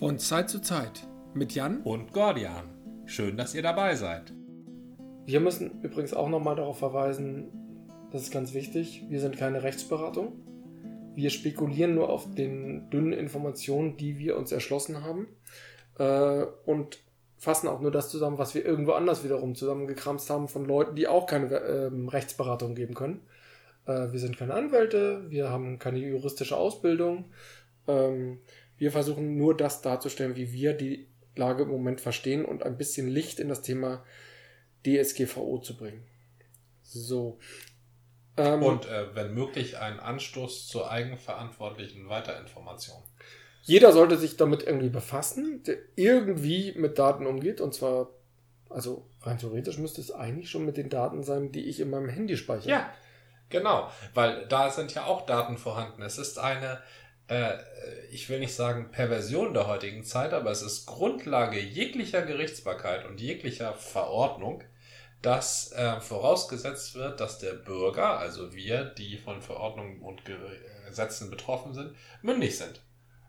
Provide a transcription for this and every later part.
Von Zeit zu Zeit mit Jan und Gordian. Schön, dass ihr dabei seid. Wir müssen übrigens auch nochmal darauf verweisen, das ist ganz wichtig, wir sind keine Rechtsberatung. Wir spekulieren nur auf den dünnen Informationen, die wir uns erschlossen haben äh, und fassen auch nur das zusammen, was wir irgendwo anders wiederum zusammengekramst haben von Leuten, die auch keine äh, Rechtsberatung geben können. Äh, wir sind keine Anwälte, wir haben keine juristische Ausbildung. Ähm, wir versuchen nur das darzustellen, wie wir die Lage im Moment verstehen und ein bisschen Licht in das Thema DSGVO zu bringen. So. Ähm, und äh, wenn möglich ein Anstoß zur eigenverantwortlichen Weiterinformation. Jeder sollte sich damit irgendwie befassen, der irgendwie mit Daten umgeht. Und zwar, also rein theoretisch müsste es eigentlich schon mit den Daten sein, die ich in meinem Handy speichere. Ja, genau. Weil da sind ja auch Daten vorhanden. Es ist eine äh, ich will nicht sagen Perversion der heutigen Zeit, aber es ist Grundlage jeglicher Gerichtsbarkeit und jeglicher Verordnung, dass äh, vorausgesetzt wird, dass der Bürger, also wir, die von Verordnungen und Gesetzen betroffen sind, mündig sind.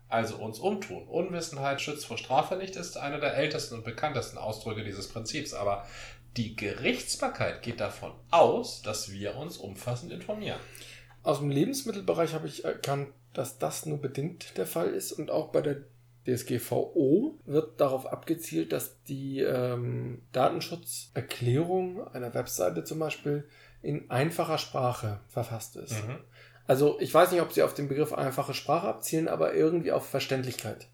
Also uns umtun. Unwissenheit schützt vor Strafe nicht, ist einer der ältesten und bekanntesten Ausdrücke dieses Prinzips. Aber die Gerichtsbarkeit geht davon aus, dass wir uns umfassend informieren. Aus dem Lebensmittelbereich habe ich erkannt, dass das nur bedingt der Fall ist und auch bei der DSGVO wird darauf abgezielt, dass die ähm, Datenschutzerklärung einer Webseite zum Beispiel in einfacher Sprache verfasst ist. Mhm. Also ich weiß nicht, ob sie auf den Begriff einfache Sprache abzielen, aber irgendwie auf Verständlichkeit.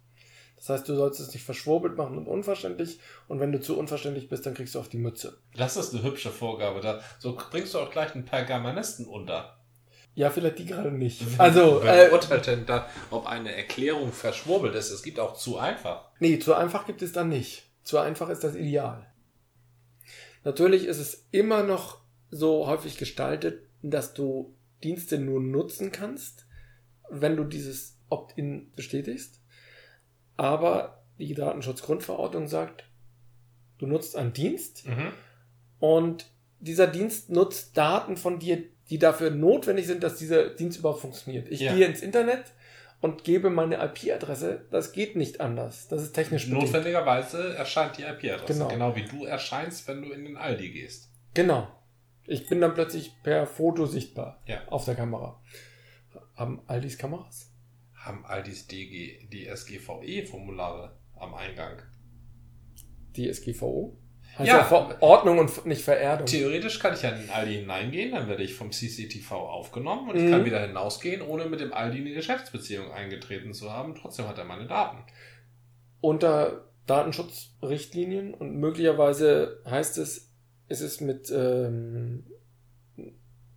Das heißt, du sollst es nicht verschwurbelt machen und unverständlich. Und wenn du zu unverständlich bist, dann kriegst du auf die Mütze. Das ist eine hübsche Vorgabe. Da, so bringst du auch gleich einen Pergamanisten unter. Ja, vielleicht die gerade nicht. Also, Wer äh, urteilt denn da, ob eine Erklärung verschwurbelt ist? Es gibt auch zu einfach. Nee, zu einfach gibt es dann nicht. Zu einfach ist das Ideal. Natürlich ist es immer noch so häufig gestaltet, dass du Dienste nur nutzen kannst, wenn du dieses Opt-in bestätigst. Aber die Datenschutzgrundverordnung sagt, du nutzt einen Dienst mhm. und dieser Dienst nutzt Daten von dir, die dafür notwendig sind, dass dieser Dienst überhaupt funktioniert. Ich ja. gehe ins Internet und gebe meine IP-Adresse. Das geht nicht anders. Das ist technisch bedingt. Notwendigerweise erscheint die IP-Adresse. Genau. genau wie du erscheinst, wenn du in den Aldi gehst. Genau. Ich bin dann plötzlich per Foto sichtbar ja. auf der Kamera. Haben Aldis Kameras? Haben Aldis DG, die SGVE-Formulare am Eingang? Die SGVO? Heißt ja, ja Ordnung und nicht Vererdung. Theoretisch kann ich ja in den Aldi hineingehen, dann werde ich vom CCTV aufgenommen und mhm. ich kann wieder hinausgehen, ohne mit dem Aldi eine Geschäftsbeziehung eingetreten zu haben. Trotzdem hat er meine Daten. Unter Datenschutzrichtlinien und möglicherweise heißt es, es ist mit ähm,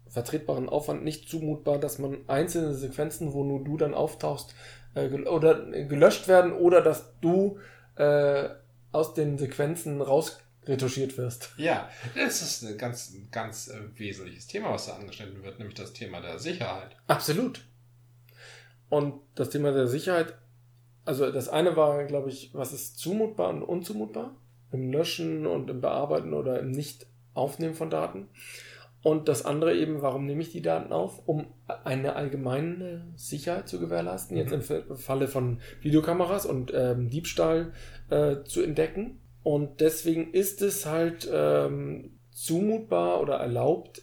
vertretbaren Aufwand nicht zumutbar, dass man einzelne Sequenzen, wo nur du dann auftauchst, äh, oder gelöscht werden oder dass du äh, aus den Sequenzen raus retuschiert wirst. Ja, das ist ein ganz, ganz äh, wesentliches Thema, was da angeschnitten wird, nämlich das Thema der Sicherheit. Absolut. Und das Thema der Sicherheit, also das eine war, glaube ich, was ist zumutbar und unzumutbar? Im Löschen und im Bearbeiten oder im Nicht-Aufnehmen von Daten. Und das andere eben, warum nehme ich die Daten auf? Um eine allgemeine Sicherheit zu gewährleisten, mhm. jetzt im Falle von Videokameras und ähm, Diebstahl äh, zu entdecken und deswegen ist es halt ähm, zumutbar oder erlaubt,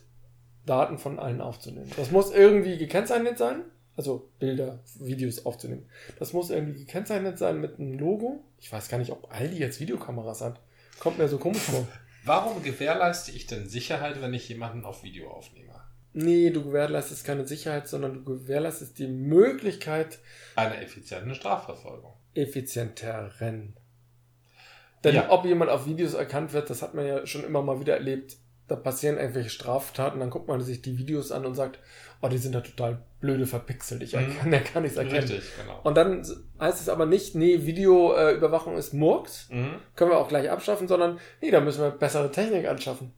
Daten von allen aufzunehmen. Das muss irgendwie gekennzeichnet sein, also Bilder, Videos aufzunehmen. Das muss irgendwie gekennzeichnet sein mit einem Logo. Ich weiß gar nicht, ob Aldi jetzt Videokameras hat. Kommt mir so komisch vor. Warum gewährleiste ich denn Sicherheit, wenn ich jemanden auf Video aufnehme? Nee, du gewährleistest keine Sicherheit, sondern du gewährleistest die Möglichkeit einer effizienten Strafverfolgung. Effizienteren. Denn ja. ob jemand auf Videos erkannt wird, das hat man ja schon immer mal wieder erlebt. Da passieren irgendwelche Straftaten, dann guckt man sich die Videos an und sagt, oh, die sind da total blöde verpixelt. Ich mhm. kann, kann nichts erkennen. Richtig, genau. Und dann heißt es aber nicht, nee, Videoüberwachung ist Murks, mhm. können wir auch gleich abschaffen, sondern nee, da müssen wir bessere Technik anschaffen.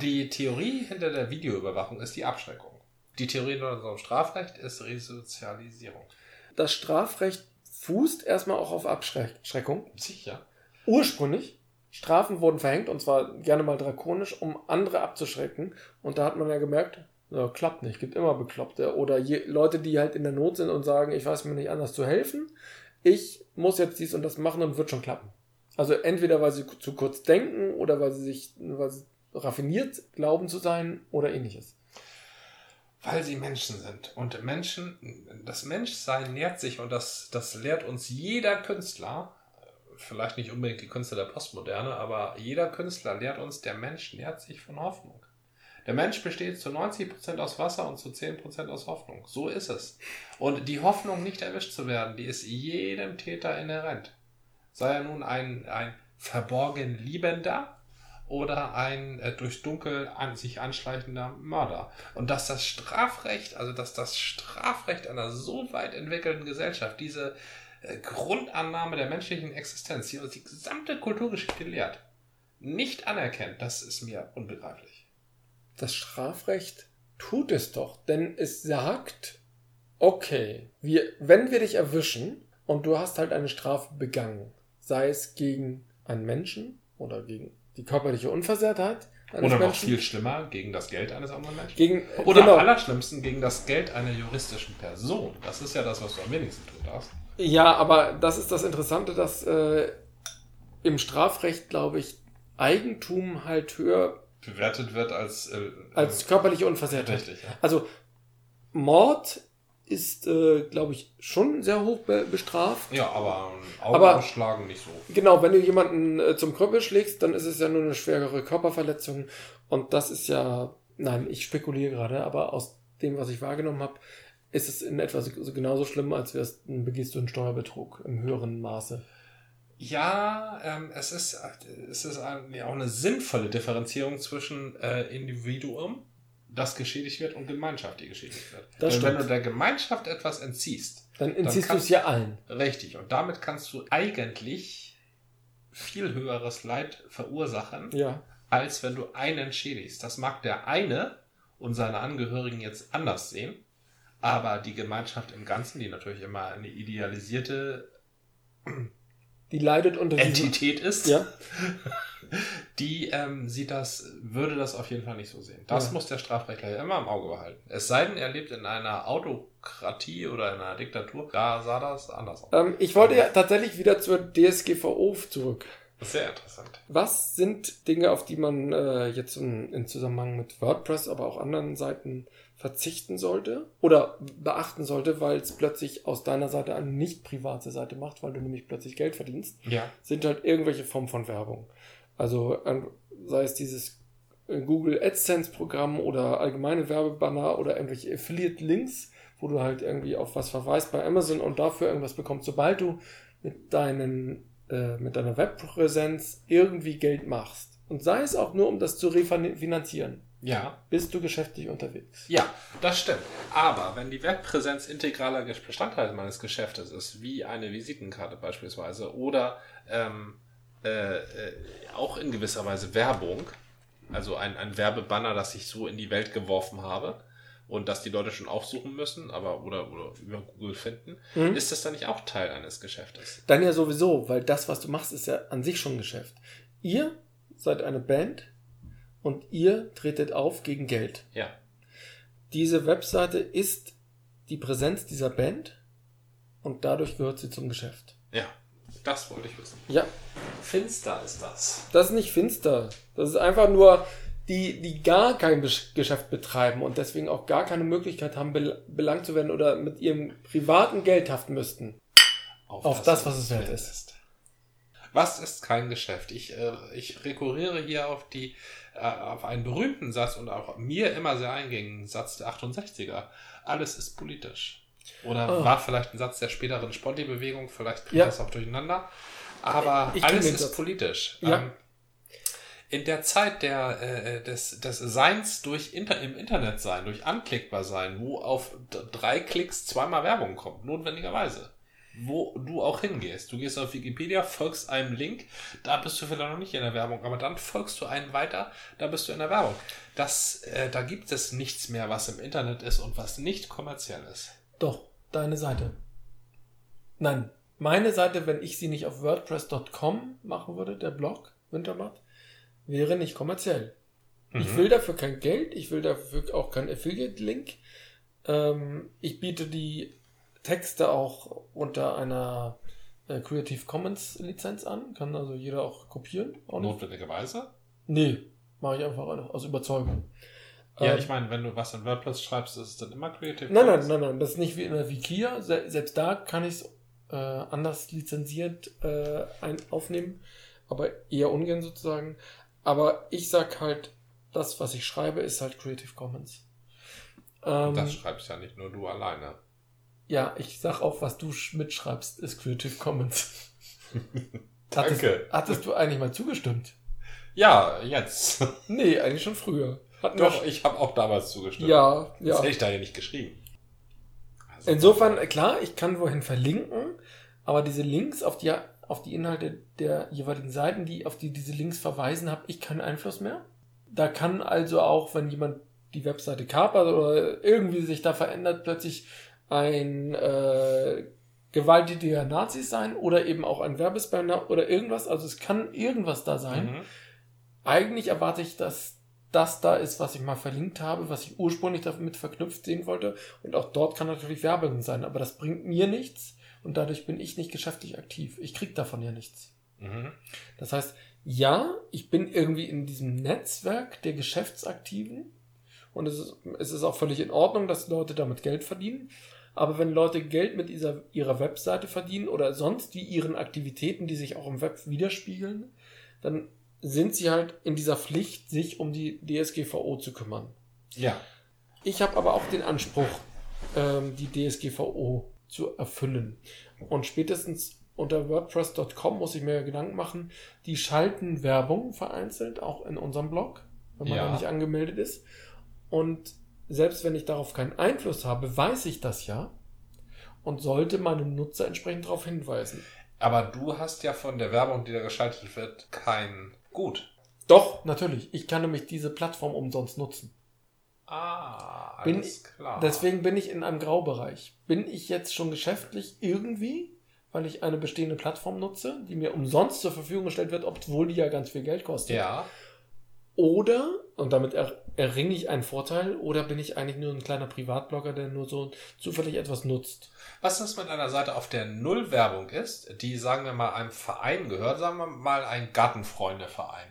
Die Theorie hinter der Videoüberwachung ist die Abschreckung. Die Theorie in unserem Strafrecht ist Resozialisierung. Das Strafrecht fußt erstmal auch auf Abschreckung. Sicher ursprünglich Strafen wurden verhängt und zwar gerne mal drakonisch, um andere abzuschrecken. Und da hat man ja gemerkt, ja, klappt nicht, gibt immer Bekloppte oder je, Leute, die halt in der Not sind und sagen, ich weiß mir nicht anders zu helfen. ich muss jetzt dies und das machen und wird schon klappen. Also entweder weil sie zu kurz denken oder weil sie sich weil sie raffiniert glauben zu sein oder ähnliches. Weil sie Menschen sind. Und Menschen, das Menschsein nährt sich und das, das lehrt uns jeder Künstler, vielleicht nicht unbedingt die Künstler der Postmoderne, aber jeder Künstler lehrt uns, der Mensch nährt sich von Hoffnung. Der Mensch besteht zu 90% aus Wasser und zu 10% aus Hoffnung. So ist es. Und die Hoffnung, nicht erwischt zu werden, die ist jedem Täter inhärent. Sei er nun ein, ein verborgen Liebender oder ein äh, durchs Dunkel an sich anschleichender Mörder. Und dass das Strafrecht, also dass das Strafrecht einer so weit entwickelten Gesellschaft diese Grundannahme der menschlichen Existenz, die uns die gesamte Kulturgeschichte lehrt, nicht anerkennt, das ist mir unbegreiflich. Das Strafrecht tut es doch, denn es sagt, okay, wir, wenn wir dich erwischen und du hast halt eine Strafe begangen, sei es gegen einen Menschen oder gegen die körperliche Unversehrtheit Oder noch Menschen. viel schlimmer, gegen das Geld eines anderen Menschen. Gegen, Oder genau. am allerschlimmsten gegen das Geld einer juristischen Person. Das ist ja das, was du am wenigsten tun darfst. Ja, aber das ist das Interessante, dass äh, im Strafrecht, glaube ich, Eigentum halt höher bewertet wird als, äh, als körperliche Unversehrtheit. Richtig, ja. Also Mord ist, äh, glaube ich, schon sehr hoch be bestraft. Ja, aber Augen aber, ausschlagen nicht so. Genau, wenn du jemanden äh, zum Krüppel schlägst, dann ist es ja nur eine schwerere Körperverletzung. Und das ist ja, nein, ich spekuliere gerade, aber aus dem, was ich wahrgenommen habe, ist es in etwa so, genauso schlimm, als wärst, begehst du einen Steuerbetrug im höheren Maße. Ja, ähm, es ist, es ist ein, ja, auch eine sinnvolle Differenzierung zwischen äh, Individuum das geschädigt wird und Gemeinschaft, die geschädigt wird. Das Denn wenn du der Gemeinschaft etwas entziehst, dann entziehst du es ja allen. Richtig. Und damit kannst du eigentlich viel höheres Leid verursachen, ja. als wenn du einen schädigst. Das mag der eine und seine Angehörigen jetzt anders sehen, aber die Gemeinschaft im Ganzen, die natürlich immer eine idealisierte die leidet unter Entität ist, ja. die ähm, sieht das, würde das auf jeden Fall nicht so sehen. Das ja. muss der Strafrechtler ja immer im Auge behalten. Es sei denn, er lebt in einer Autokratie oder in einer Diktatur. Da sah das anders aus. Ähm, ich wollte ja tatsächlich wieder zur DSGVO zurück. Sehr interessant. Was sind Dinge, auf die man äh, jetzt in, in, Zusammenhang mit WordPress, aber auch anderen Seiten verzichten sollte oder beachten sollte, weil es plötzlich aus deiner Seite eine nicht private Seite macht, weil du nämlich plötzlich Geld verdienst, ja. sind halt irgendwelche Formen von Werbung. Also sei es dieses äh, Google AdSense Programm oder allgemeine Werbebanner oder irgendwelche Affiliate Links, wo du halt irgendwie auf was verweist bei Amazon und dafür irgendwas bekommst, sobald du mit deinen äh, mit deiner Webpräsenz irgendwie Geld machst und sei es auch nur um das zu refinanzieren. Ja. Bist du geschäftlich unterwegs? Ja, das stimmt. Aber wenn die Webpräsenz integraler Bestandteil meines Geschäftes ist, wie eine Visitenkarte beispielsweise oder ähm, äh, äh, auch in gewisser Weise Werbung, also ein, ein Werbebanner, das ich so in die Welt geworfen habe und das die Leute schon aufsuchen müssen, aber oder, oder über Google finden, mhm. ist das dann nicht auch Teil eines Geschäftes? Dann ja sowieso, weil das, was du machst, ist ja an sich schon ein Geschäft. Ihr seid eine Band und ihr tretet auf gegen Geld. Ja. Diese Webseite ist die Präsenz dieser Band und dadurch gehört sie zum Geschäft. Ja. Das wollte ich wissen. Ja. Finster ist das. Das ist nicht finster. Das ist einfach nur die, die gar kein Geschäft betreiben und deswegen auch gar keine Möglichkeit haben, belangt zu werden oder mit ihrem privaten Geld haften müssten. Auf, auf das, das, was es wert ist. ist. Was ist kein Geschäft? Ich, äh, ich rekurriere hier auf die auf einen berühmten Satz und auch mir immer sehr eingängigen Satz der 68er. Alles ist politisch. Oder oh. war vielleicht ein Satz der späteren Sponti-Bewegung, vielleicht kriegt ja. das auch durcheinander. Aber ich alles ist politisch. Ja. Ähm, in der Zeit der, äh, des, des Seins durch Inter im Internet sein, durch anklickbar sein, wo auf drei Klicks zweimal Werbung kommt, notwendigerweise. Wo du auch hingehst. Du gehst auf Wikipedia, folgst einem Link, da bist du vielleicht noch nicht in der Werbung, aber dann folgst du einen weiter, da bist du in der Werbung. Das, äh, da gibt es nichts mehr, was im Internet ist und was nicht kommerziell ist. Doch, deine Seite. Nein, meine Seite, wenn ich sie nicht auf WordPress.com machen würde, der Blog Wintermatt, wäre nicht kommerziell. Mhm. Ich will dafür kein Geld, ich will dafür auch keinen Affiliate-Link. Ähm, ich biete die Texte auch unter einer äh, Creative Commons Lizenz an, kann also jeder auch kopieren. Auch. Notwendigerweise? Nee, mache ich einfach aus Überzeugung. Ja, Ähm, ich meine, wenn du was in WordPress schreibst, ist es dann immer Creative Nein, nein, Commons? nein, nein, das ist nicht wie in der Wikia. Se selbst da kann ich es äh, anders lizenziert äh, ein aufnehmen, aber eher ungern sozusagen. Aber ich sag halt, das, was ich schreibe, ist halt Creative Commons. Ähm, Das schreibst ja nicht nur du alleine. Ja, ich sag auch, was du sch- mitschreibst, ist Creative Commons. Danke. Hattest, du eigentlich mal zugestimmt? Ja, jetzt. Nee, eigentlich schon früher. Hatten Doch, ich habe auch damals zugestimmt. Ja, Das ja. hätte ich da ja nicht geschrieben. Also, Insofern, klar, ich kann wohin verlinken, aber diese Links auf die, auf die Inhalte der jeweiligen Seiten, die, auf die diese Links verweisen, habe ich keinen Einfluss mehr. Da kann also auch, wenn jemand die Webseite kapert oder irgendwie sich da verändert, plötzlich ein äh, gewalttätiger Nazi sein oder eben auch ein Werbespender oder irgendwas. Also es kann irgendwas da sein. Mhm. Eigentlich erwarte ich, dass das da ist, was ich mal verlinkt habe, was ich ursprünglich damit verknüpft sehen wollte. Und auch dort kann natürlich Werbung sein, aber das bringt mir nichts und dadurch bin ich nicht geschäftlich aktiv. Ich krieg davon ja nichts. Mhm. Das heißt, ja, ich bin irgendwie in diesem Netzwerk der Geschäftsaktiven und es ist, es ist auch völlig in Ordnung, dass Leute damit Geld verdienen. Aber wenn Leute Geld mit dieser, ihrer Webseite verdienen oder sonst wie ihren Aktivitäten, die sich auch im Web widerspiegeln, dann sind sie halt in dieser Pflicht, sich um die DSGVO zu kümmern. Ja. Ich habe aber auch den Anspruch, ähm, die DSGVO zu erfüllen. Und spätestens unter WordPress.com muss ich mir Gedanken machen, die schalten Werbung vereinzelt, auch in unserem Blog, wenn man Ja. da nicht angemeldet ist. Und selbst wenn ich darauf keinen Einfluss habe, weiß ich das ja und sollte meinen Nutzer entsprechend darauf hinweisen. Aber du hast ja von der Werbung, die da geschaltet wird, kein Gut. Doch, natürlich. Ich kann nämlich diese Plattform umsonst nutzen. Ah, Bin- alles klar. Deswegen bin ich in einem Graubereich. Bin ich jetzt schon geschäftlich irgendwie, weil ich eine bestehende Plattform nutze, die mir umsonst zur Verfügung gestellt wird, obwohl die ja ganz viel Geld kostet? Ja. Oder, und damit er, erringe ich einen Vorteil, oder bin ich eigentlich nur ein kleiner Privatblogger, der nur so zufällig etwas nutzt? Was ist mit einer Seite, auf der null Werbung ist, die, sagen wir mal, einem Verein gehört, sagen wir mal ein Gartenfreundeverein.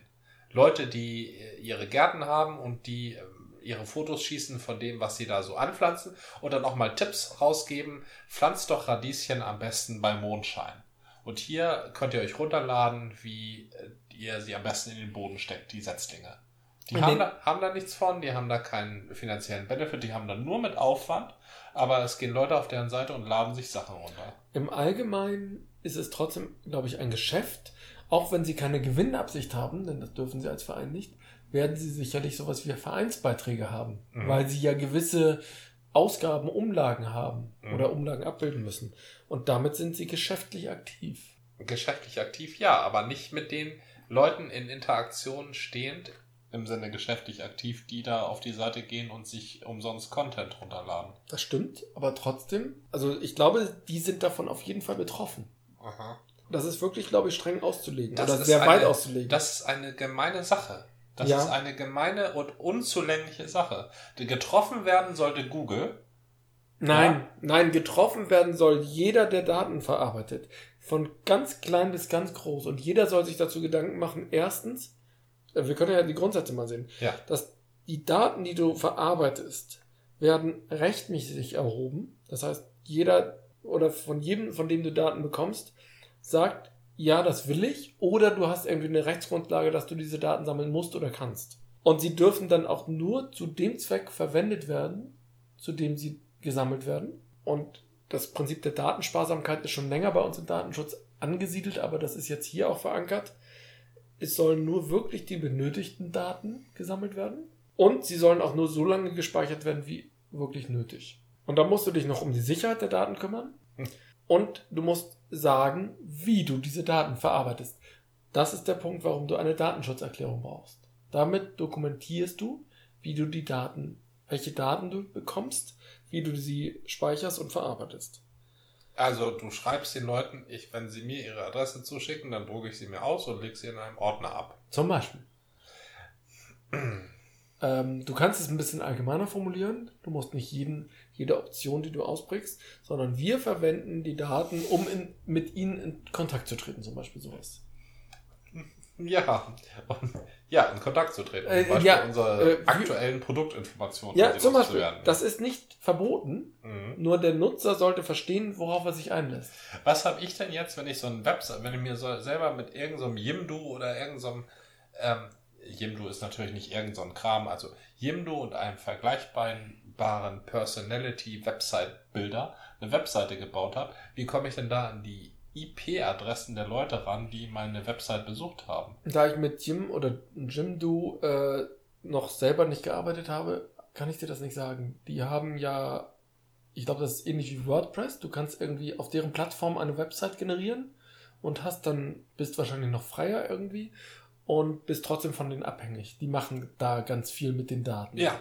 Leute, die äh, ihre Gärten haben und die äh, ihre Fotos schießen von dem, was sie da so anpflanzen und dann auch mal Tipps rausgeben, pflanzt doch Radieschen am besten bei Mondschein. Und hier könnt ihr euch runterladen, wie äh, ihr sie am besten in den Boden steckt, die Setzlinge. Die In haben da, haben da nichts von, die haben da keinen finanziellen Benefit, die haben da nur mit Aufwand, aber es gehen Leute auf deren Seite und laden sich Sachen runter. Im Allgemeinen ist es trotzdem, glaube ich, ein Geschäft. Auch wenn sie keine Gewinnabsicht haben, denn das dürfen sie als Verein nicht, werden sie sicherlich sowas wie Vereinsbeiträge haben, Mhm. weil sie ja gewisse Ausgaben, Umlagen haben Mhm. oder Umlagen abbilden müssen. Und damit sind sie geschäftlich aktiv. Geschäftlich aktiv, ja, aber nicht mit den Leuten in Interaktion stehend, im Sinne geschäftlich aktiv, die da auf die Seite gehen und sich umsonst Content runterladen. Das stimmt, aber trotzdem, also ich glaube, die sind davon auf jeden Fall betroffen. Aha. Das ist wirklich, glaube ich, streng auszulegen Das oder ist sehr weit eine- auszulegen. Das ist eine gemeine Sache. Das Ja. ist eine gemeine und unzulängliche Sache. Getroffen werden sollte Google. Nein, nein, getroffen werden soll jeder, der Daten verarbeitet. Von ganz klein bis ganz groß. Und jeder soll sich dazu Gedanken machen, erstens, äh, wir können ja die Grundsätze mal sehen, Ja. dass die Daten, die du verarbeitest, werden rechtmäßig erhoben. Das heißt, jeder oder von jedem, von dem du Daten bekommst, sagt, ja, das will ich, oder du hast irgendwie eine Rechtsgrundlage, dass du diese Daten sammeln musst oder kannst. Und sie dürfen dann auch nur zu dem Zweck verwendet werden, zu dem sie gesammelt werden. Und das Prinzip der Datensparsamkeit ist schon länger bei uns im Datenschutz angesiedelt, aber das ist jetzt hier auch verankert. Es sollen nur wirklich die benötigten Daten gesammelt werden. Und sie sollen auch nur so lange gespeichert werden, wie wirklich nötig. Und da musst du dich noch um die Sicherheit der Daten kümmern. Und du musst sagen, wie du diese Daten verarbeitest. Das ist der Punkt, warum du eine Datenschutzerklärung brauchst. Damit dokumentierst du, wie du die Daten, welche Daten du bekommst, wie du sie speicherst und verarbeitest. Also du schreibst den Leuten, ich, wenn sie mir ihre Adresse zuschicken, dann drucke ich sie mir aus und lege sie in einem Ordner ab. Zum Beispiel. ähm, du kannst es ein bisschen allgemeiner formulieren. Du musst nicht jeden, jede Option, die du ausprägst, sondern wir verwenden die Daten, um in, mit ihnen in Kontakt zu treten, zum Beispiel sowas. Ja, und, ja, in Kontakt zu treten. Äh, Zum Beispiel ja, unsere äh, aktuellen Produktinformationen. Ja, um zum Beispiel, das ist nicht verboten, Mhm. nur der Nutzer sollte verstehen, worauf er sich einlässt. Was habe ich denn jetzt, wenn ich so ein Website, wenn ich mir so selber mit irgendeinem so Yimdo oder irgendeinem, so ähm, Yimdo ist natürlich nicht irgendein so Kram, also Yimdo und einem vergleichbaren Personality-Website-Builder eine Webseite gebaut habe, wie komme ich denn da an die IP-Adressen der Leute ran, die meine Website besucht haben? Da ich mit Jim oder Jimdo äh, noch selber nicht gearbeitet habe, kann ich dir das nicht sagen. Die haben ja, ich glaube, das ist ähnlich wie WordPress. Du kannst irgendwie auf deren Plattform eine Website generieren und hast dann, bist wahrscheinlich noch freier irgendwie und bist trotzdem von denen abhängig. Die machen da ganz viel mit den Daten. Ja,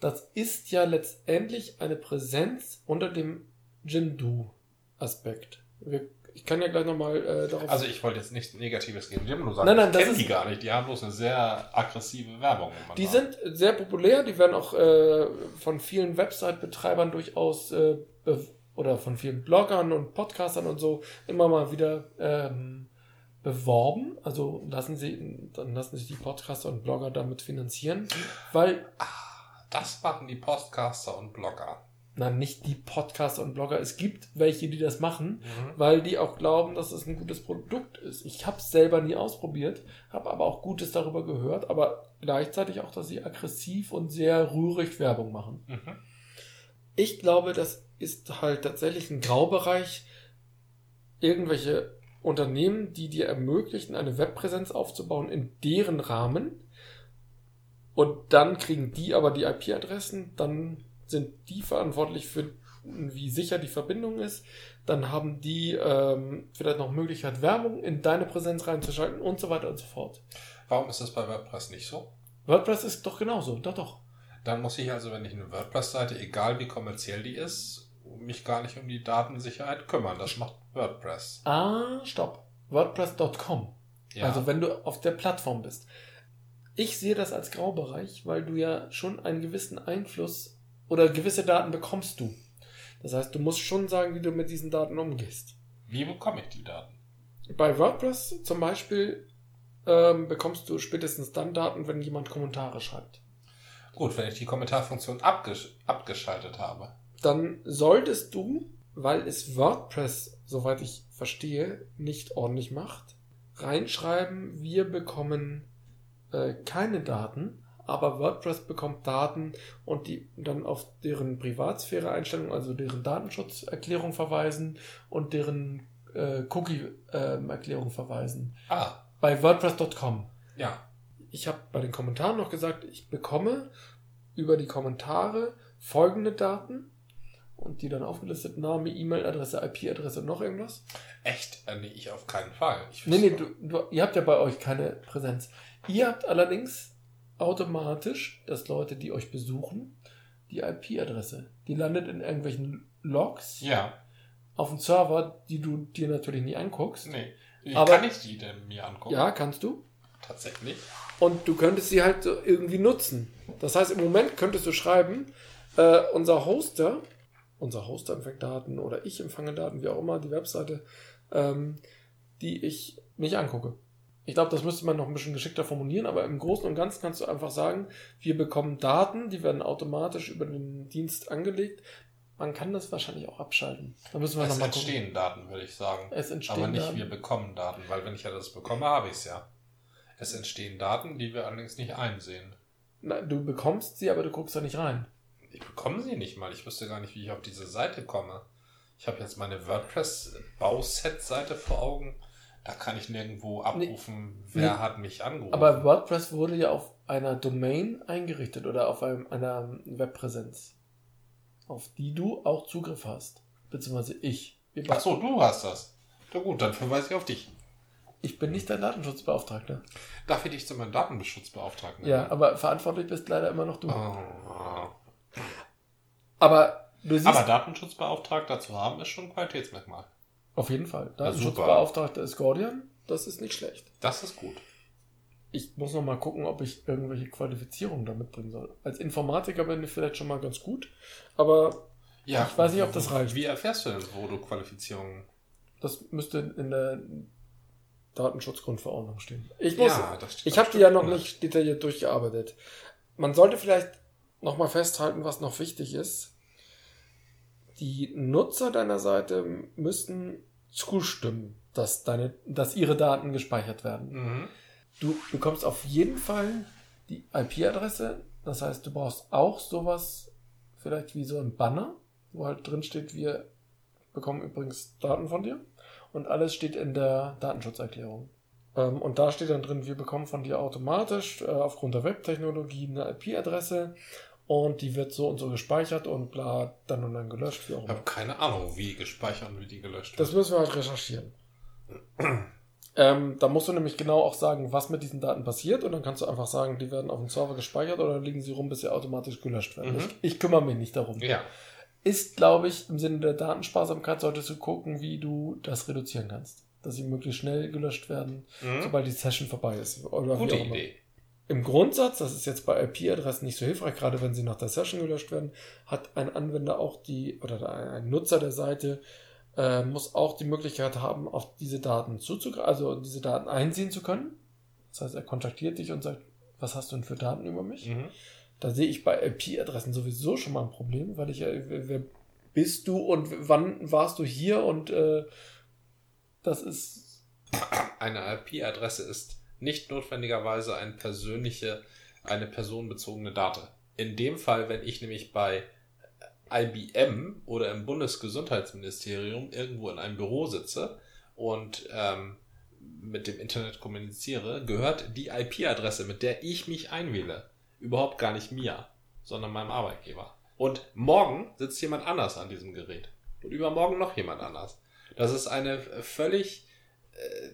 Das ist ja letztendlich eine Präsenz unter dem Jimdo-Aspekt. Wir- Ich kann ja gleich nochmal äh, darauf. also ich wollte jetzt nichts Negatives gegen Yimdo sagen. Nein, nein, ich das kenne die gar nicht. Die haben bloß eine sehr aggressive Werbung. Die sind sehr populär, die werden auch äh, von vielen Website-Betreibern durchaus äh, oder von vielen Bloggern und Podcastern und so immer mal wieder ähm, beworben. Also lassen sie, dann lassen sich die Podcaster und Blogger damit finanzieren, weil, Das machen die Podcaster und Blogger. Na nicht die Podcaster und Blogger, es gibt welche, die das machen, Mhm. weil die auch glauben, dass es ein gutes Produkt ist. Ich habe es selber nie ausprobiert, habe aber auch Gutes darüber gehört, aber gleichzeitig auch, dass sie aggressiv und sehr rührig Werbung machen. Mhm. Ich glaube, das ist halt tatsächlich ein Graubereich. Irgendwelche Unternehmen, die dir ermöglichen, eine Webpräsenz aufzubauen in deren Rahmen. Und dann kriegen die aber die IP-Adressen, dann sind die verantwortlich für, wie sicher die Verbindung ist. Dann haben die ähm, vielleicht noch Möglichkeit, Werbung in deine Präsenz reinzuschalten und so weiter und so fort. Warum ist das bei WordPress nicht so? WordPress ist doch genauso, doch, doch. Dann muss ich also, wenn ich eine WordPress-Seite, egal wie kommerziell die ist, mich gar nicht um die Datensicherheit kümmern. Das macht WordPress. Ah, stopp. WordPress.com. Ja. Also wenn du auf der Plattform bist. Ich sehe das als Graubereich, weil du ja schon einen gewissen Einfluss oder gewisse Daten bekommst du. Das heißt, du musst schon sagen, wie du mit diesen Daten umgehst. wie bekomme ich die Daten? Bei WordPress zum Beispiel ähm, bekommst du spätestens dann Daten, wenn jemand Kommentare schreibt. Gut, wenn ich die Kommentarfunktion abgesch abgeschaltet habe. Dann solltest du, weil es WordPress, soweit ich verstehe, nicht ordentlich macht, reinschreiben, wir bekommen äh, keine Daten, aber WordPress bekommt Daten und die dann auf deren Privatsphäre-Einstellung, also deren Datenschutzerklärung verweisen und deren äh, Cookie-Erklärung verweisen. Ah, Bei WordPress.com. ja. Ich habe bei den Kommentaren noch gesagt, ich bekomme über die Kommentare folgende Daten und die dann aufgelistet Name, E-Mail-Adresse, IP-Adresse und noch irgendwas. Echt? Äh, nee, ich auf keinen Fall. Ich Nee, nee, du, du, ihr habt ja bei euch keine Präsenz. Ihr habt allerdings automatisch, dass Leute, die euch besuchen, die IP-Adresse. Die landet in irgendwelchen Logs Ja, auf dem Server, die du dir natürlich nie anguckst. nee. Wie Aber- kann ich die denn mir angucken? Ja, kannst du. Tatsächlich. Und du könntest sie halt so irgendwie nutzen. Das heißt, im Moment könntest du schreiben, äh, unser Hoster, unser Hoster empfängt Daten oder ich empfange Daten, wie auch immer, die Webseite, ähm, die ich nicht angucke. Ich glaube, das müsste man noch ein bisschen geschickter formulieren, aber im Großen und Ganzen kannst du einfach sagen, wir bekommen Daten, die werden automatisch über den Dienst angelegt. Man kann das wahrscheinlich auch abschalten. Da müssen wir Es nochmal gucken. entstehen Daten, würde ich sagen. Es entstehen Aber nicht Daten. wir bekommen Daten, weil wenn ich ja das bekomme, habe ich es ja. Es entstehen Daten, die wir allerdings nicht einsehen. Na, du bekommst sie, aber du guckst da nicht rein. Ich bekomme sie nicht mal. Ich wüsste gar nicht, wie ich auf diese Seite komme. Ich habe jetzt meine WordPress-Bauset-Seite vor Augen. Da kann ich nirgendwo abrufen, wer Nee. hat mich angerufen. Aber WordPress wurde ja auf einer Domain eingerichtet oder auf einem, einer Webpräsenz, auf die du auch Zugriff hast. Beziehungsweise ich. Ach so, du hast das. Na gut, dann verweise ich auf dich. Ich bin nicht dein Datenschutzbeauftragter. Darf ich dich zu meinem Datenschutzbeauftragten Ja, aber verantwortlich bist leider immer noch du. Oh. Aber du siehst, Aber Datenschutzbeauftragter zu haben, ist schon ein Qualitätsmerkmal. Auf jeden Fall. Datenschutzbeauftragter ist Gordian. Das ist nicht schlecht. Das ist gut. ich muss noch mal gucken, ob ich irgendwelche Qualifizierungen da mitbringen soll. Als Informatiker bin ich vielleicht schon mal ganz gut, aber Ja, Ich weiß nicht, ob das reicht. Wie erfährst du denn, wo du Qualifizierungen. das müsste in der Datenschutzgrundverordnung stehen. Ich muss, Ja, ich habe die ja noch nicht detailliert durchgearbeitet. Man sollte vielleicht noch mal festhalten, was noch wichtig ist. Die Nutzer deiner Seite müssten zustimmen, dass, deine, dass ihre Daten gespeichert werden. Mhm. Du bekommst auf jeden Fall die IP-Adresse. Das heißt, du brauchst auch sowas, vielleicht wie so ein Banner, wo halt drin steht, wir bekommen übrigens Daten von dir. Und alles steht in der Datenschutzerklärung. Ähm, und da steht dann drin, wir bekommen von dir automatisch äh, aufgrund der Webtechnologie eine IP-Adresse und die wird so und so gespeichert und bla, dann und dann gelöscht, wie auch Ich habe keine Ahnung, wie gespeichert und wie die gelöscht Das müssen wir halt recherchieren. ähm, da musst du nämlich genau auch sagen, was mit diesen Daten passiert und dann kannst du einfach sagen, die werden auf dem Server gespeichert oder liegen sie rum, bis sie automatisch gelöscht werden. Mhm. Ich, ich kümmere mich nicht darum. Ja. Ist, glaube ich, im Sinne der Datensparsamkeit solltest du gucken, wie du das reduzieren kannst. Dass sie möglichst schnell gelöscht werden, Mhm. sobald die Session vorbei ist. Oder Gute. Idee. Im Grundsatz, das ist jetzt bei IP-Adressen nicht so hilfreich, gerade wenn sie nach der Session gelöscht werden, hat ein Anwender auch die, oder ein Nutzer der Seite, äh, muss auch die Möglichkeit haben, auf diese Daten zuzugreifen, also diese Daten einsehen zu können. Das heißt, er kontaktiert dich und sagt, was hast du denn für Daten über mich? Mhm. Da sehe ich bei IP-Adressen sowieso schon mal ein Problem, weil ich ja, wer wer bist du und wann warst du hier und äh, das ist, Eine IP-Adresse ist nicht notwendigerweise eine persönliche, eine personenbezogene Date. In dem Fall, wenn ich nämlich bei IBM oder im Bundesgesundheitsministerium irgendwo in einem Büro sitze und ähm, mit dem Internet kommuniziere, gehört die IP-Adresse, mit der ich mich einwähle, überhaupt gar nicht mir, sondern meinem Arbeitgeber. Und morgen sitzt jemand anders an diesem Gerät. Und übermorgen noch jemand anders. Das ist eine völlig äh,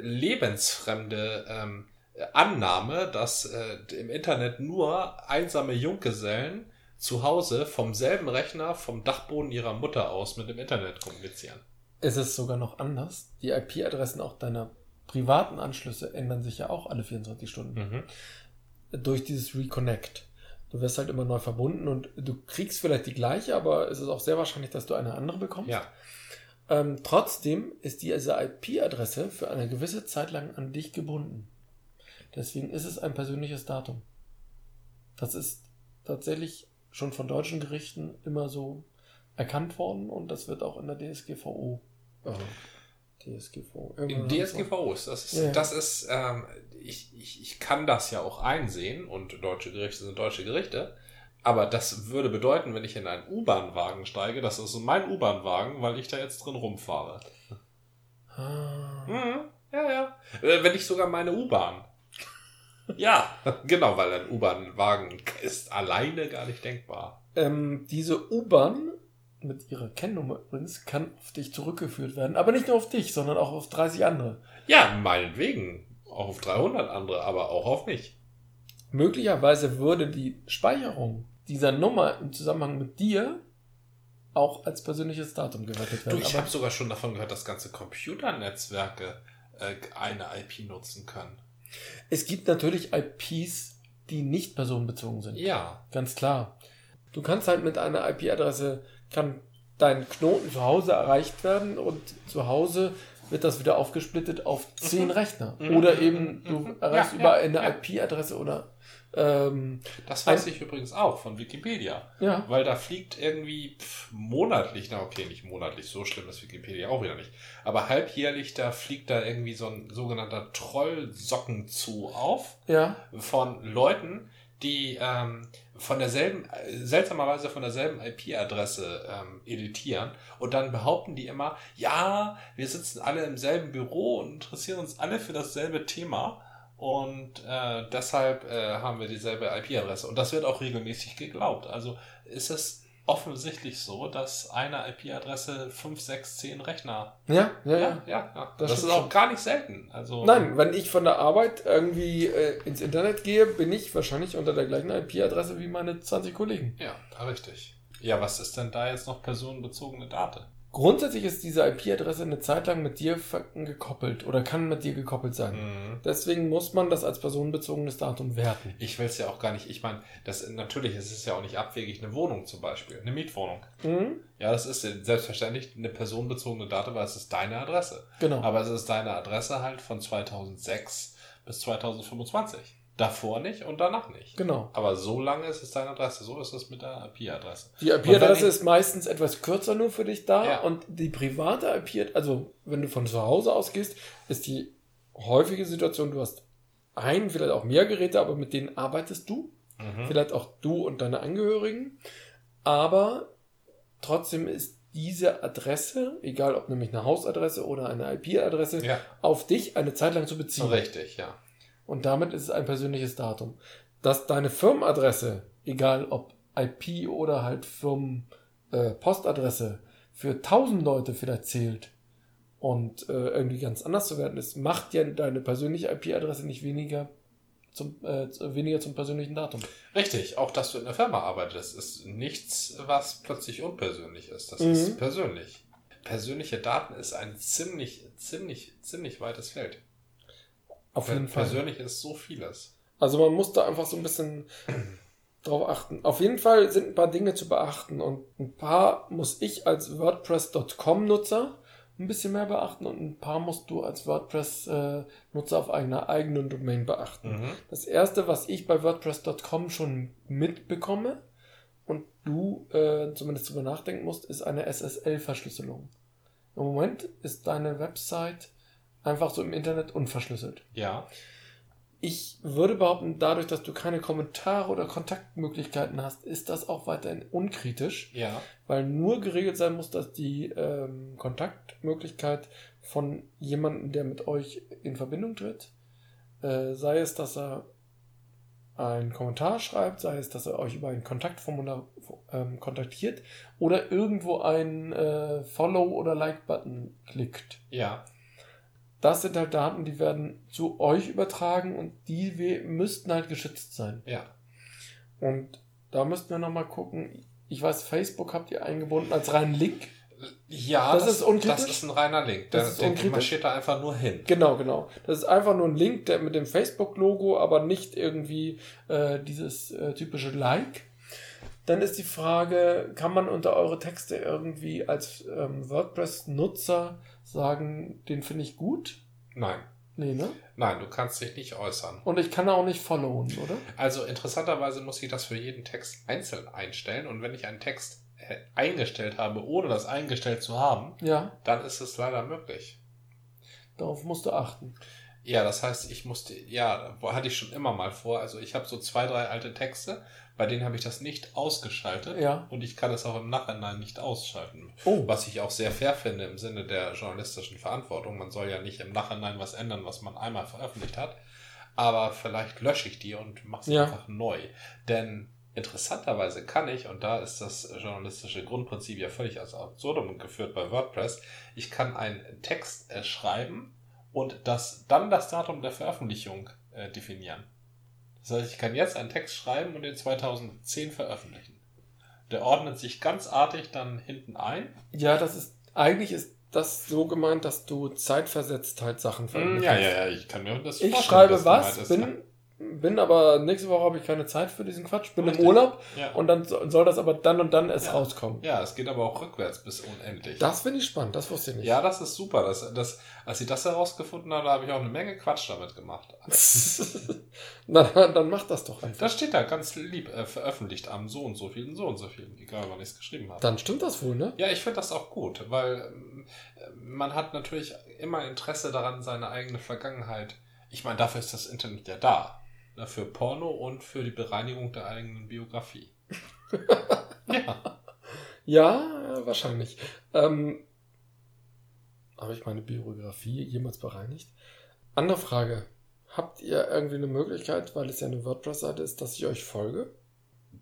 lebensfremde ähm, Annahme, dass äh, im Internet nur einsame Junggesellen zu Hause vom selben Rechner vom Dachboden ihrer Mutter aus mit dem Internet kommunizieren. es ist sogar noch anders. Die IP-Adressen auch deiner privaten Anschlüsse ändern sich ja auch alle 24 Stunden. durch dieses Reconnect. Du wirst halt immer neu verbunden und du kriegst vielleicht die gleiche, aber es ist auch sehr wahrscheinlich, dass du eine andere bekommst. Ja, Ähm, trotzdem ist diese IP-Adresse für eine gewisse Zeit lang an dich gebunden. Deswegen ist es ein persönliches Datum. Das ist tatsächlich schon von deutschen Gerichten immer so erkannt worden und das wird auch in der DSGVO. Äh, DSGVO. in irgendwann DSGVO ist das. Ist, ja. Das ist, ähm, ich, ich, ich kann das ja auch einsehen und deutsche Gerichte sind deutsche Gerichte. Aber das würde bedeuten, wenn ich in einen U-Bahn-Wagen steige, das ist mein U-Bahn-Wagen, weil ich da jetzt drin rumfahre. Ah. Mhm. Ja, ja. Äh, Wenn nicht sogar meine U-Bahn. Ja, genau, weil ein U-Bahn-Wagen ist alleine gar nicht denkbar. Ähm, diese U-Bahn mit ihrer Kennnummer übrigens kann auf dich zurückgeführt werden. Aber nicht nur auf dich, sondern auch auf 30 andere. Ja, meinetwegen. Auch auf 300 andere, aber auch auf mich. Möglicherweise würde die Speicherung dieser Nummer im Zusammenhang mit dir auch als persönliches Datum gewertet Du, werden. ich Aber habe sogar schon davon gehört, dass ganze Computernetzwerke äh, eine IP nutzen können. es gibt natürlich IPs, die nicht personenbezogen sind. Ja. Ganz klar. Du kannst halt mit einer IP-Adresse, kann dein Knoten zu Hause erreicht werden und zu Hause wird das wieder aufgesplittet auf zehn Rechner. Mhm. Oder eben du Mhm. erreichst Ja, über ja, eine ja. IP-Adresse oder ähm, Das weiß ich übrigens auch von Wikipedia. ja. Weil da fliegt irgendwie pff, monatlich, na okay, nicht monatlich, so schlimm ist Wikipedia auch wieder nicht. Aber halbjährlich, da fliegt da irgendwie so ein sogenannter Trollsocken zu auf Ja. von Leuten, die ähm, von derselben, äh, seltsamerweise von derselben IP-Adresse ähm, editieren und dann behaupten die immer, ja, wir sitzen alle im selben Büro und interessieren uns alle für dasselbe Thema und äh, deshalb äh, haben wir dieselbe IP-Adresse und das wird auch regelmäßig geglaubt. Also ist es offensichtlich so, dass eine IP-Adresse 5, 6, 10 Rechner. Ja, ja, Ja, ja. ja. Das Das, ist auch schon. gar nicht selten. Also Nein, wenn ich von der Arbeit irgendwie äh, ins Internet gehe, bin ich wahrscheinlich unter der gleichen IP-Adresse wie meine 20 Kollegen. Ja, richtig. Ja, was ist denn da jetzt noch personenbezogene Daten? Grundsätzlich ist diese IP-Adresse eine Zeit lang mit dir gekoppelt oder kann mit dir gekoppelt sein. Mhm. Deswegen muss man das als personenbezogenes Datum werten. Ich will es ja auch gar nicht, ich meine, das natürlich ist es ja auch nicht abwegig, eine Wohnung zum Beispiel, eine Mietwohnung. Mhm. Ja, das ist selbstverständlich eine personenbezogene Daten, weil es ist deine Adresse. Genau. Aber es ist deine Adresse halt von 2006 bis 2025. Davor nicht und danach nicht. genau. Aber so lange ist es deine Adresse. So ist es mit der IP-Adresse. Die IP-Adresse ist meistens etwas kürzer nur für dich da Ja. und die private IP, also wenn du von zu Hause ausgehst, ist die häufige Situation, du hast ein, vielleicht auch mehr Geräte, aber mit denen arbeitest du. Mhm. Vielleicht auch du und deine Angehörigen. Aber trotzdem ist diese Adresse, egal ob nämlich eine Hausadresse oder eine IP-Adresse, Ja, auf dich eine Zeit lang zu beziehen. richtig, ja. Und damit ist es ein persönliches Datum. Dass deine Firmenadresse, egal ob IP oder halt Firmen äh, Postadresse, für 1000 Leute vielleicht zählt und äh, irgendwie ganz anders zu werten ist, macht ja deine persönliche IP-Adresse nicht weniger zum, äh, weniger zum persönlichen Datum. Richtig, auch dass du in der Firma arbeitest, ist nichts, was plötzlich unpersönlich ist. Das Mhm. ist persönlich. Persönliche Daten ist ein ziemlich, ziemlich, ziemlich weites Feld. Auf jeden Fall. Persönlich ist so vieles. Also man muss da einfach so ein bisschen drauf achten. Auf jeden Fall sind ein paar Dinge zu beachten und ein paar muss ich als WordPress.com-Nutzer ein bisschen mehr beachten und ein paar musst du als WordPress-Nutzer auf einer eigenen Domain beachten. Mhm. Das erste, was ich bei WordPress.com schon mitbekomme und du äh, zumindest drüber nachdenken musst, ist eine SSL-Verschlüsselung. Im Moment ist deine Website einfach so im Internet unverschlüsselt. Ja, Ich würde behaupten, dadurch, dass du keine Kommentare oder Kontaktmöglichkeiten hast, ist das auch weiterhin unkritisch, ja, weil nur geregelt sein muss, dass die ähm, Kontaktmöglichkeit von jemandem, der mit euch in Verbindung tritt, äh, sei es, dass er einen Kommentar schreibt, sei es, dass er euch über ein Kontaktformular ähm, kontaktiert oder irgendwo einen äh, Follow- oder Like-Button klickt. ja. Das sind halt Daten, die werden zu euch übertragen und die müssten halt geschützt sein. Ja, Und da müssten wir nochmal gucken. Ich weiß, Facebook habt ihr eingebunden als reinen Link. ja Das ist unkritisch? Das ist ein reiner Link. Das Der, ist der unkritisch? marschiert da einfach nur hin. Genau, genau. Das ist einfach nur ein Link der mit dem Facebook-Logo, aber nicht irgendwie äh, dieses äh, typische Like. Dann ist die Frage, kann man unter eure Texte irgendwie als ähm, WordPress-Nutzer sagen, den finde ich gut? Nein, Nee, ne? nein, du kannst dich nicht äußern. Und ich kann auch nicht followen, oder? Also interessanterweise muss ich das für jeden Text einzeln einstellen und wenn ich einen Text äh, eingestellt habe, ohne das eingestellt zu haben, Ja, dann ist es leider möglich. darauf musst du achten. Ja, das heißt, ich musste, ja, wo- hatte ich schon immer mal vor. Also ich habe so zwei, drei alte Texte, bei denen habe ich das nicht ausgeschaltet Ja. und ich kann es auch im Nachhinein nicht ausschalten. Oh, Was ich auch sehr fair finde im Sinne der journalistischen Verantwortung. Man soll ja nicht im Nachhinein was ändern, was man einmal veröffentlicht hat. Aber vielleicht lösche ich die und mache sie Ja. einfach neu. Denn interessanterweise kann ich, und da ist das journalistische Grundprinzip ja völlig als absurdum geführt bei WordPress, ich kann einen Text äh, schreiben und das, dann das Datum der Veröffentlichung äh, definieren. Das heißt, ich kann jetzt einen Text schreiben und den 2010 veröffentlichen. Der ordnet sich ganz artig dann hinten ein. ja, das ist, eigentlich ist das so gemeint, dass du zeitversetzt halt Sachen veröffentlichst. Ja, ja, ja, ich kann mir das Ich vorstellen, schreibe dass was, gemeint ist, ne? bin, bin aber nächste Woche habe ich keine Zeit für diesen Quatsch, bin Richtig. im Urlaub Ja. und dann so- soll das aber dann und dann erst Ja. rauskommen. ja, es geht aber auch rückwärts bis unendlich. Das finde ich spannend, das wusste ich nicht. ja, das ist super. Das, das, als ich das herausgefunden habe, habe ich auch eine Menge Quatsch damit gemacht. Na, dann mach das doch einfach. Das steht da ganz lieb, äh, veröffentlicht am so und so vielen, so und so vielen, egal wann ich es geschrieben habe. Dann stimmt das wohl, ne? Ja, ich finde das auch gut, weil ähm, man hat natürlich immer Interesse daran, seine eigene Vergangenheit. Ich meine, dafür ist das Internet ja da. Ne, Für Porno und für die Bereinigung der eigenen Biografie. ja. Ja, wahrscheinlich. Ähm, habe ich meine Biografie jemals bereinigt? Andere Frage. Habt ihr irgendwie eine Möglichkeit, weil es ja eine WordPress-Seite ist, dass ich euch folge?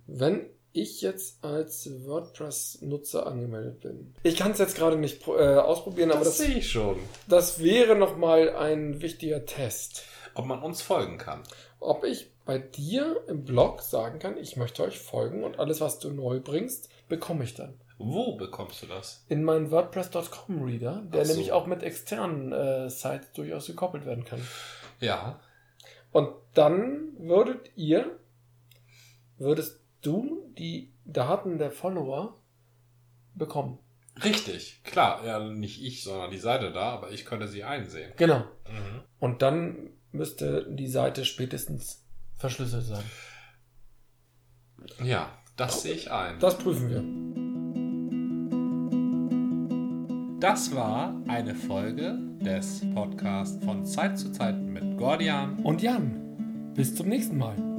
Wenn ich jetzt als WordPress-Nutzer angemeldet bin. Ich kann es jetzt gerade nicht äh, ausprobieren, aber Das das, sehe ich schon. das wäre nochmal ein wichtiger Test. Ob man uns folgen kann. Ob ich bei dir im Blog sagen kann, ich möchte euch folgen und alles, was du neu bringst, bekomme ich dann. Wo bekommst du das? In meinen WordPress.com Reader, der so. nämlich auch mit externen äh, Sites durchaus gekoppelt werden kann. Ja. Und dann würdet ihr, würdest du die Daten der Follower bekommen. Richtig, klar. Ja, nicht ich, sondern die Seite da, aber ich könnte sie einsehen. Genau. Mhm. Und dann müsste die Seite spätestens verschlüsselt sein. Ja, das sehe ich ein. Das prüfen wir. Das war eine Folge des Podcasts von Zeit zu Zeit mit Gordian. Und Jan, bis zum nächsten Mal.